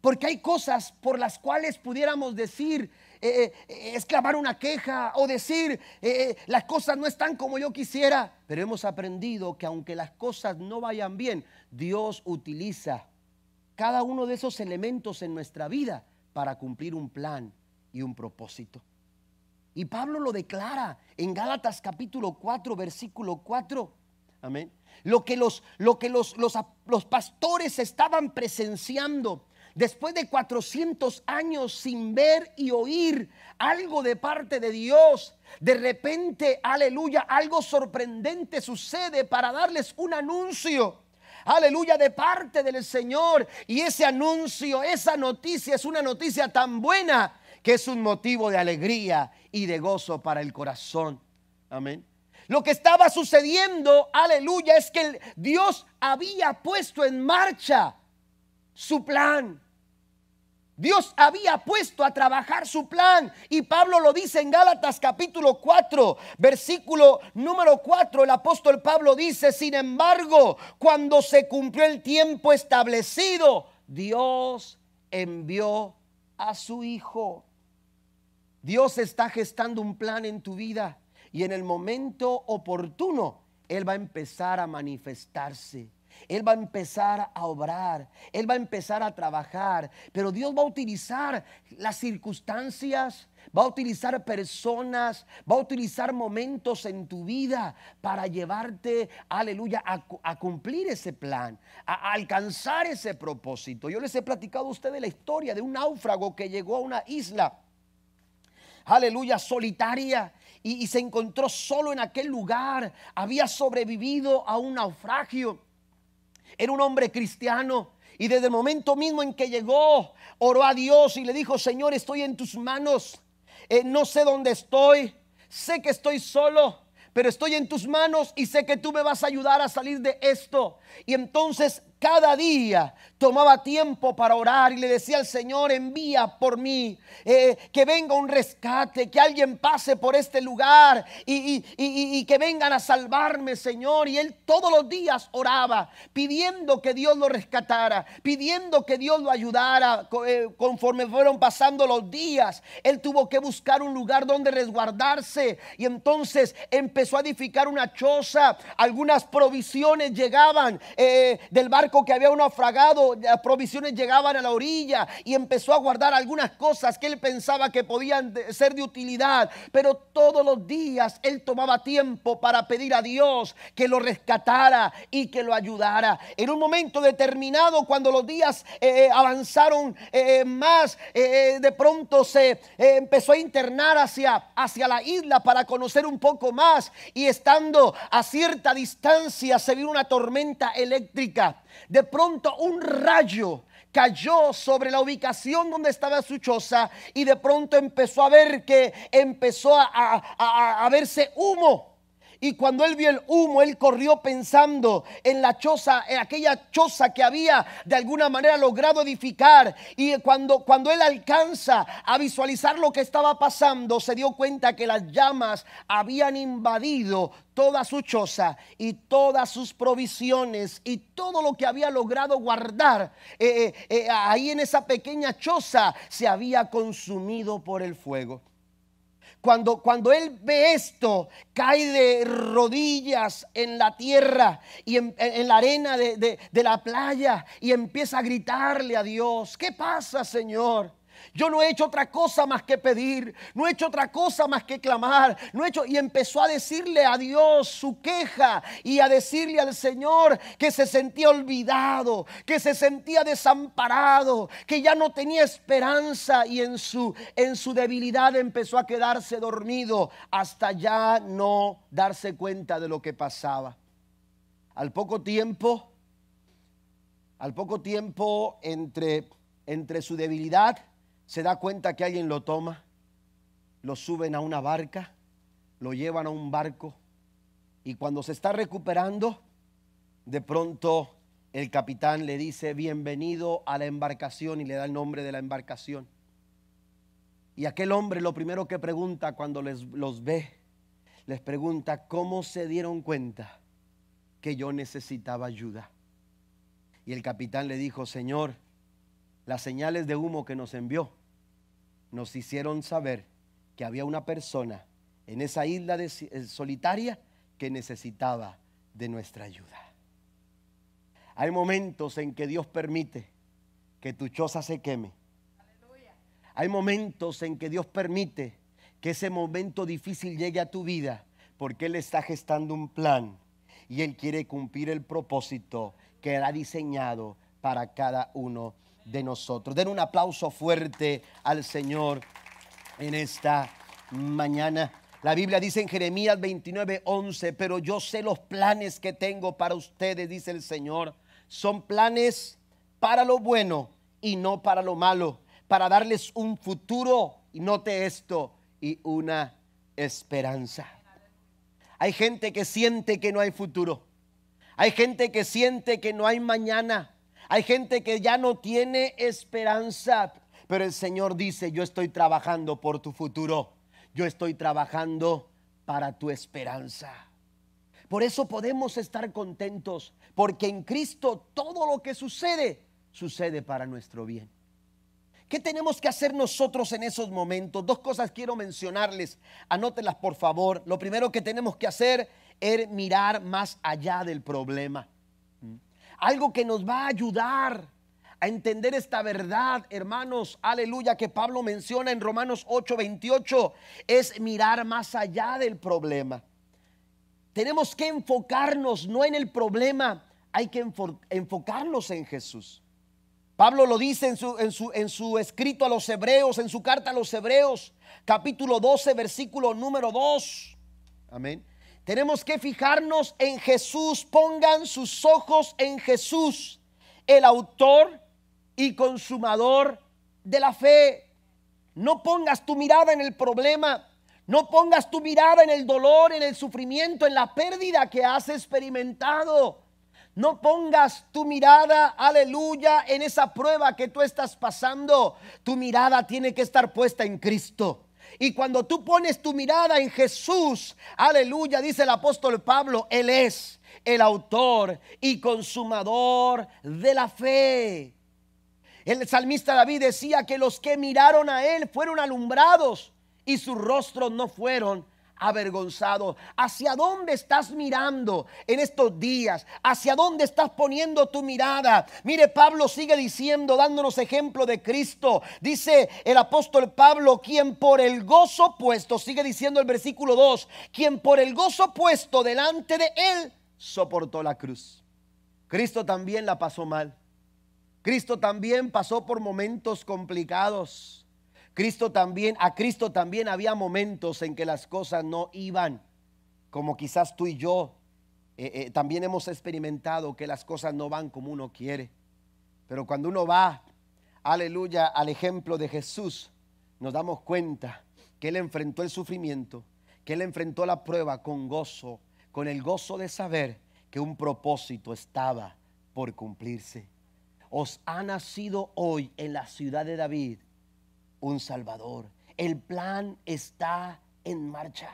Porque hay cosas por las cuales pudiéramos decir, eh, eh, exclamar una queja o decir, eh, las cosas no están como yo quisiera. Pero hemos aprendido que aunque las cosas no vayan bien, Dios utiliza cada uno de esos elementos en nuestra vida para cumplir un plan y un propósito. Y Pablo lo declara en Gálatas capítulo 4, versículo 4. Amén. Lo que los, lo que los, los, los pastores estaban presenciando después de 400 años sin ver y oír algo de parte de Dios, de repente, aleluya, algo sorprendente sucede para darles un anuncio. Aleluya, de parte del Señor. Y ese anuncio, esa noticia es una noticia tan buena que es un motivo de alegría y de gozo para el corazón. Amén. Lo que estaba sucediendo, aleluya, es que Dios había puesto en marcha su plan. Dios había puesto a trabajar su plan y Pablo lo dice en Gálatas capítulo 4, versículo número 4, el apóstol Pablo dice, sin embargo, cuando se cumplió el tiempo establecido, Dios envió a su Hijo. Dios está gestando un plan en tu vida y en el momento oportuno Él va a empezar a manifestarse. Él va a empezar a obrar, Él va a empezar a trabajar, pero Dios va a utilizar las circunstancias, va a utilizar personas, va a utilizar momentos en tu vida para llevarte, aleluya, a, cumplir ese plan, a, alcanzar ese propósito. Yo les he platicado a ustedes la historia de un náufrago que llegó a una isla, aleluya, solitaria y, se encontró solo en aquel lugar. Había sobrevivido a un naufragio. Era un hombre cristiano. Y desde el momento mismo en que llegó, oró a Dios y le dijo, Señor, estoy en tus manos. Eh, no sé dónde estoy. Sé que estoy solo pero estoy en tus manos y sé que tú me vas a ayudar a salir de esto. Y entonces cada día tomaba tiempo para orar y le decía al Señor, envía por mí, eh, que venga un rescate, que alguien pase por este lugar y, y, que vengan a salvarme, Señor. Y él todos los días oraba, pidiendo que Dios lo rescatara, pidiendo que Dios lo ayudara. Eh, conforme fueron pasando los días, él tuvo que buscar un lugar donde resguardarse y entonces empezó a edificar una choza. Algunas provisiones llegaban eh, del barco que había naufragado las provisiones llegaban a la orilla y empezó a guardar algunas cosas que él pensaba que podían ser de utilidad. Pero todos los días él tomaba tiempo para pedir a Dios que lo rescatara y que lo ayudara. En un momento determinado, cuando los días eh, eh, avanzaron eh, más, de pronto se empezó a internar hacia, hacia la isla para conocer un poco más y estando a cierta distancia se vio una tormenta eléctrica. De pronto un rayo cayó sobre la ubicación donde estaba su choza y de pronto empezó a ver que empezó a, verse humo. Y cuando él vio el humo, él corrió pensando en la choza, en aquella choza que había de alguna manera logrado edificar. Y cuando, cuando él alcanza a visualizar lo que estaba pasando, se dio cuenta que las llamas habían invadido toda su choza y todas sus provisiones y todo lo que había logrado guardar eh, eh, eh, ahí en esa pequeña choza se había consumido por el fuego. Cuando, cuando él ve esto, cae de rodillas en la tierra y en, la arena de, de la playa y empieza a gritarle a Dios, ¿qué pasa Señor? Yo no he hecho otra cosa más que pedir, no he hecho otra cosa más que clamar, no he hecho y empezó a decirle a Dios su queja y a decirle al Señor que se sentía olvidado, que se sentía desamparado, que ya no tenía esperanza y en su en su debilidad empezó a quedarse dormido hasta ya no darse cuenta de lo que pasaba. Al poco tiempo al poco tiempo entre entre su debilidad se da cuenta que alguien lo toma, lo suben a una barca, lo llevan a un barco y cuando se está recuperando, de pronto el capitán le dice, bienvenido a la embarcación y le da el nombre de la embarcación. Y aquel hombre lo primero que pregunta cuando les, los ve, les pregunta, ¿cómo se dieron cuenta que yo necesitaba ayuda? Y el capitán le dijo, Señor, las señales de humo que nos envió nos hicieron saber que había una persona en esa isla de, eh, solitaria que necesitaba de nuestra ayuda. Hay momentos en que Dios permite que tu choza se queme. Hay momentos en que Dios permite que ese momento difícil llegue a tu vida porque Él está gestando un plan y Él quiere cumplir el propósito que Él ha diseñado para cada uno de nosotros. Den un aplauso fuerte al Señor en esta mañana. La Biblia dice en Jeremías 29, 11, pero yo sé los planes que tengo para ustedes, dice el Señor. Son planes para lo bueno y no para lo malo, para darles un futuro, y note esto, y una esperanza. Hay gente que siente que no hay futuro. Hay gente que siente que no hay mañana. Hay gente que ya no tiene esperanza, pero el Señor dice, yo estoy trabajando por tu futuro, yo estoy trabajando para tu esperanza. Por eso podemos estar contentos, porque en Cristo todo lo que sucede, sucede para nuestro bien. ¿Qué tenemos que hacer nosotros en esos momentos? Dos cosas quiero mencionarles, anótenlas por favor. Lo primero que tenemos que hacer es mirar más allá del problema algo que nos va a ayudar a entender esta verdad, hermanos, aleluya, que Pablo menciona en Romanos 8:28, es mirar más allá del problema. Tenemos que enfocarnos no en el problema, hay que enfocarnos en Jesús. Pablo lo dice en su, en, su, en su, escrito a los hebreos, en su carta a los hebreos, capítulo 12, versículo número 2. Amén. Tenemos que fijarnos en Jesús. Pongan sus ojos en Jesús, el autor y consumador de la fe. No pongas tu mirada en el problema. No pongas tu mirada en el dolor, en el sufrimiento, en la pérdida que has experimentado. No pongas tu mirada, aleluya, en esa prueba que tú estás pasando. Tu mirada tiene que estar puesta en Cristo. Y cuando tú pones tu mirada en Jesús, aleluya, dice el apóstol Pablo, Él es el autor y consumador de la fe. El salmista David decía que los que miraron a Él fueron alumbrados y sus rostros no fueron avergonzados. ¿Hacia dónde estás mirando en estos días? ¿Hacia dónde estás poniendo tu mirada? Mire, Pablo sigue diciendo, dándonos ejemplo de Cristo. Dice el apóstol Pablo, quien por el gozo puesto, sigue diciendo el versículo 2, quien por el gozo puesto delante de él soportó la cruz. Cristo también la pasó mal. Cristo también pasó por momentos complicados. Cristo también, a Cristo también había momentos en que las cosas no iban como quizás tú y yo eh, eh, también hemos experimentado que las cosas no van como uno quiere. Pero cuando uno va, aleluya, al ejemplo de Jesús, nos damos cuenta que Él enfrentó el sufrimiento, que Él enfrentó la prueba con gozo, con el gozo de saber que un propósito estaba por cumplirse os ha nacido hoy en la ciudad de David un Salvador. El plan está en marcha.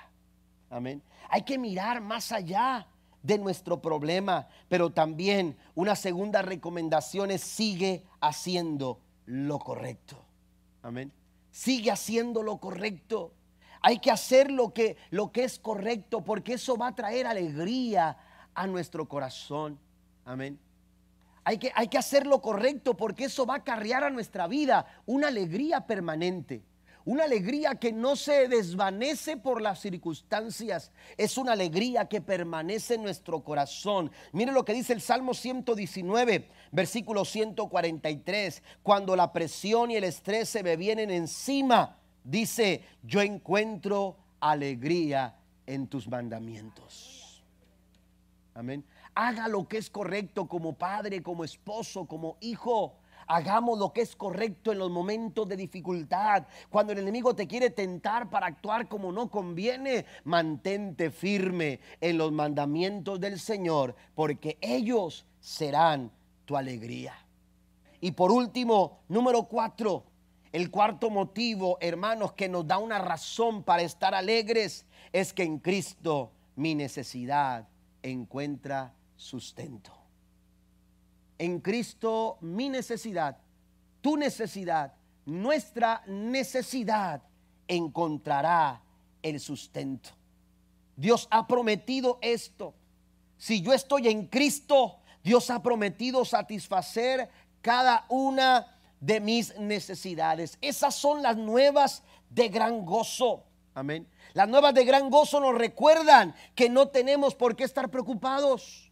Amén. Hay que mirar más allá de nuestro problema, pero también una segunda recomendación es sigue haciendo lo correcto. Amén. Sigue haciendo lo correcto. Hay que hacer lo que, lo que es correcto porque eso va a traer alegría a nuestro corazón. Amén. Hay que, hay que hacer lo correcto porque eso va a acarrear a nuestra vida una alegría permanente. Una alegría que no se desvanece por las circunstancias. Es una alegría que permanece en nuestro corazón. Mire lo que dice el Salmo 119, versículo 143. Cuando la presión y el estrés se me vienen encima, dice, yo encuentro alegría en tus mandamientos. Amén. Haga lo que es correcto como padre, como esposo, como hijo. Hagamos lo que es correcto en los momentos de dificultad. Cuando el enemigo te quiere tentar para actuar como no conviene, mantente firme en los mandamientos del Señor, porque ellos serán tu alegría. Y por último, número cuatro, el cuarto motivo, hermanos, que nos da una razón para estar alegres es que en Cristo mi necesidad encuentra sustento. En Cristo mi necesidad, tu necesidad, nuestra necesidad encontrará el sustento. Dios ha prometido esto. Si yo estoy en Cristo, Dios ha prometido satisfacer cada una de mis necesidades. Esas son las nuevas de gran gozo. Amén. Las nuevas de gran gozo nos recuerdan que no tenemos por qué estar preocupados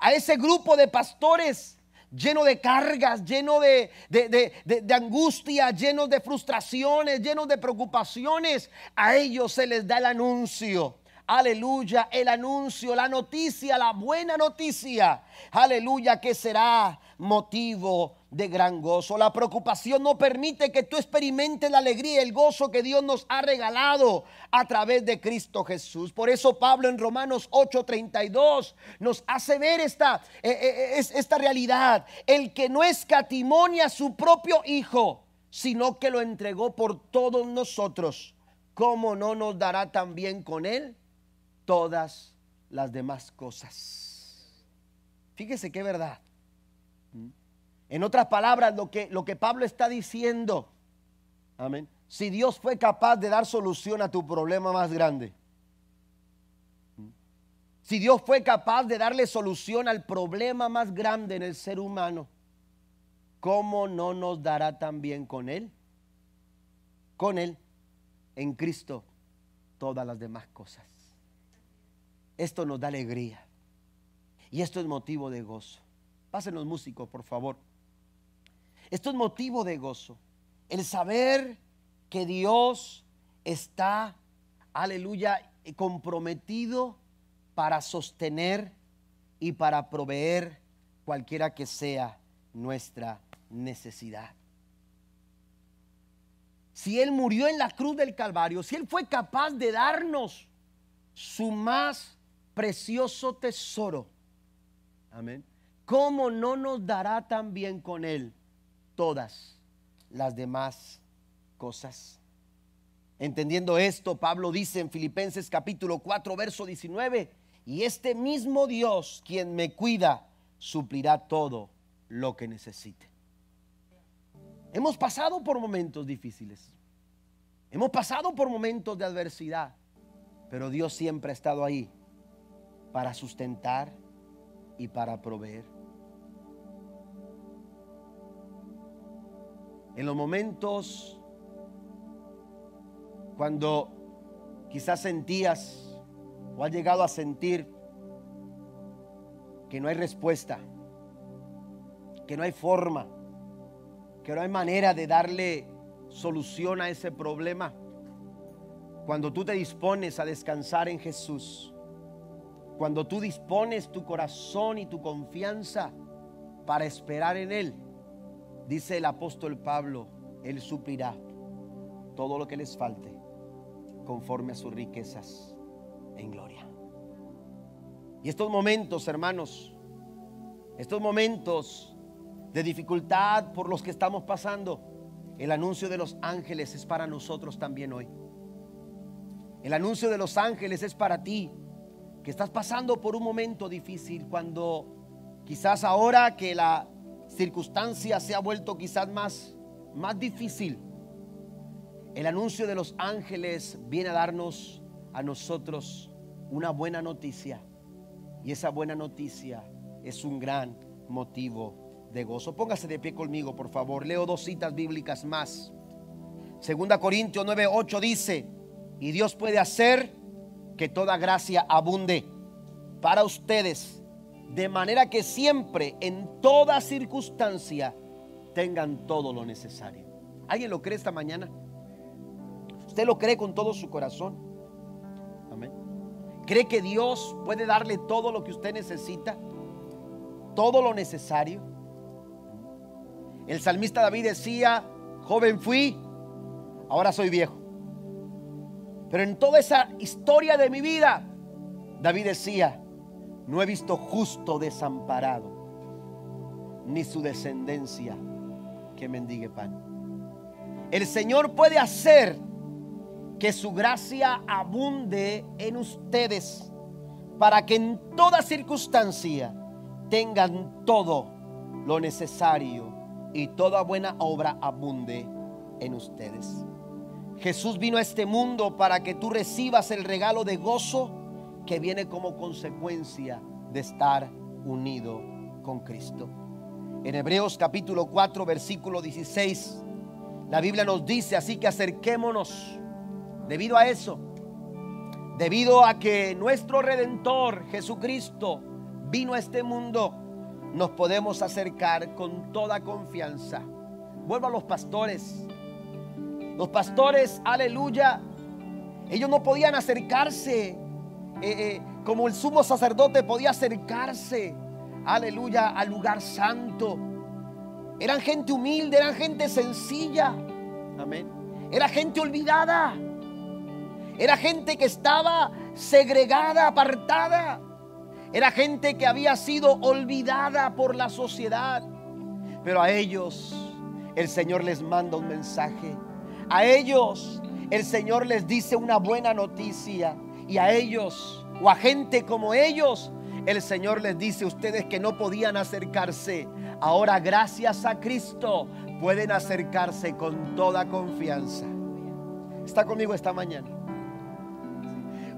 a ese grupo de pastores lleno de cargas, lleno de, de, angustia, llenos de frustraciones, llenos de preocupaciones, a ellos se les da el anuncio. Aleluya, el anuncio, la noticia, la buena noticia. Aleluya, que será motivo de gran gozo. La preocupación no permite que tú experimentes la alegría y el gozo que Dios nos ha regalado a través de Cristo Jesús. Por eso Pablo en Romanos 8:32 nos hace ver esta, eh, eh, eh, esta realidad. El que no escatimonia a su propio Hijo, sino que lo entregó por todos nosotros, ¿cómo no nos dará también con él todas las demás cosas? Fíjese qué verdad. En otras palabras, lo que, lo que Pablo está diciendo, amén, si Dios fue capaz de dar solución a tu problema más grande, si Dios fue capaz de darle solución al problema más grande en el ser humano, ¿cómo no nos dará también con Él? Con Él, en Cristo, todas las demás cosas. Esto nos da alegría. Y esto es motivo de gozo. Pasen los músicos, por favor. Esto es motivo de gozo. El saber que Dios está, aleluya, comprometido para sostener y para proveer cualquiera que sea nuestra necesidad. Si Él murió en la cruz del Calvario, si Él fue capaz de darnos su más precioso tesoro, Amén. ¿Cómo no nos dará también con Él todas las demás cosas? Entendiendo esto, Pablo dice en Filipenses capítulo 4, verso 19, y este mismo Dios, quien me cuida, suplirá todo lo que necesite. Hemos pasado por momentos difíciles. Hemos pasado por momentos de adversidad, pero Dios siempre ha estado ahí para sustentar y para proveer. En los momentos cuando quizás sentías o has llegado a sentir que no hay respuesta, que no hay forma, que no hay manera de darle solución a ese problema. Cuando tú te dispones a descansar en Jesús, cuando tú dispones tu corazón y tu confianza para esperar en Él, dice el apóstol Pablo, Él suplirá todo lo que les falte conforme a sus riquezas en gloria. Y estos momentos, hermanos, estos momentos de dificultad por los que estamos pasando, el anuncio de los ángeles es para nosotros también hoy. El anuncio de los ángeles es para ti, que estás pasando por un momento difícil, cuando quizás ahora que la circunstancia se ha vuelto quizás más, más difícil, el anuncio de los ángeles viene a darnos a nosotros una buena noticia. Y esa buena noticia es un gran motivo de gozo. Póngase de pie conmigo, por favor. Leo dos citas bíblicas más. Segunda Corintios 9:8 dice, "Y Dios puede hacer que toda gracia abunde para ustedes, de manera que siempre en toda circunstancia tengan todo lo necesario." ¿Alguien lo cree esta mañana? ¿Usted lo cree con todo su corazón? Amén. ¿Cree que Dios puede darle todo lo que usted necesita? Todo lo necesario. El salmista David decía, joven fui, ahora soy viejo. Pero en toda esa historia de mi vida, David decía, no he visto justo desamparado, ni su descendencia que mendigue pan. El Señor puede hacer que su gracia abunde en ustedes para que en toda circunstancia tengan todo lo necesario y toda buena obra abunde en ustedes. Jesús vino a este mundo para que tú recibas el regalo de gozo que viene como consecuencia de estar unido con Cristo. En Hebreos capítulo 4 versículo 16, la Biblia nos dice así que acerquémonos debido a eso, debido a que nuestro redentor Jesucristo vino a este mundo nos podemos acercar con toda confianza. Vuelvo a los pastores. Los pastores, aleluya, ellos no podían acercarse eh, eh, como el sumo sacerdote podía acercarse, aleluya, al lugar santo. Eran gente humilde, eran gente sencilla. Amén. Era gente olvidada. Era gente que estaba segregada, apartada. Era gente que había sido olvidada por la sociedad. Pero a ellos el Señor les manda un mensaje. A ellos el Señor les dice una buena noticia. Y a ellos, o a gente como ellos, el Señor les dice, ustedes que no podían acercarse, ahora gracias a Cristo pueden acercarse con toda confianza. Está conmigo esta mañana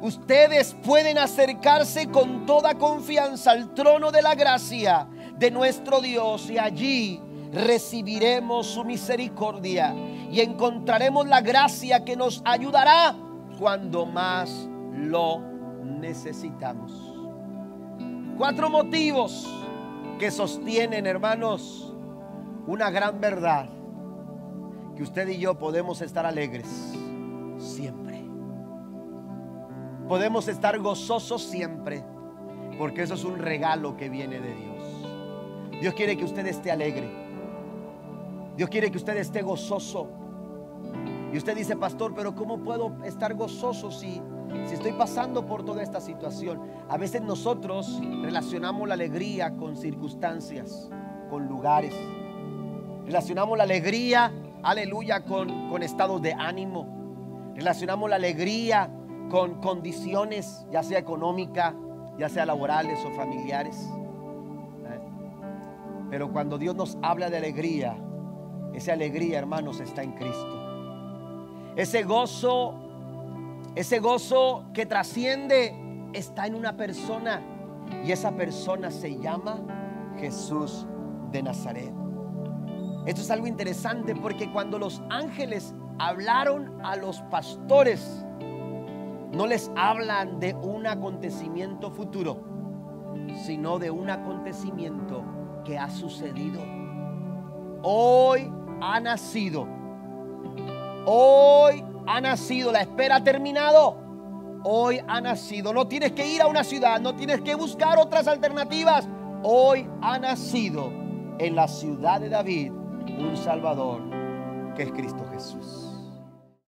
ustedes pueden acercarse con toda confianza al trono de la gracia de nuestro Dios y allí recibiremos su misericordia y encontraremos la gracia que nos ayudará cuando más lo necesitamos. Cuatro motivos que sostienen, hermanos, una gran verdad, que usted y yo podemos estar alegres siempre podemos estar gozosos siempre, porque eso es un regalo que viene de Dios. Dios quiere que usted esté alegre. Dios quiere que usted esté gozoso. Y usted dice, pastor, pero ¿cómo puedo estar gozoso si si estoy pasando por toda esta situación, a veces nosotros relacionamos la alegría con circunstancias, con lugares. Relacionamos la alegría, aleluya, con, con estados de ánimo. Relacionamos la alegría con condiciones, ya sea económica, ya sea laborales o familiares. ¿Eh? Pero cuando Dios nos habla de alegría, esa alegría, hermanos, está en Cristo. Ese gozo, ese gozo que trasciende, está en una persona. Y esa persona se llama Jesús de Nazaret. Esto es algo interesante porque cuando los ángeles hablaron a los pastores, no les hablan de un acontecimiento futuro, sino de un acontecimiento que ha sucedido. Hoy ha nacido. Hoy ha nacido. La espera ha terminado. Hoy ha nacido. No tienes que ir a una ciudad, no tienes que buscar otras alternativas. Hoy ha nacido en la ciudad de David un Salvador que es Cristo Jesús.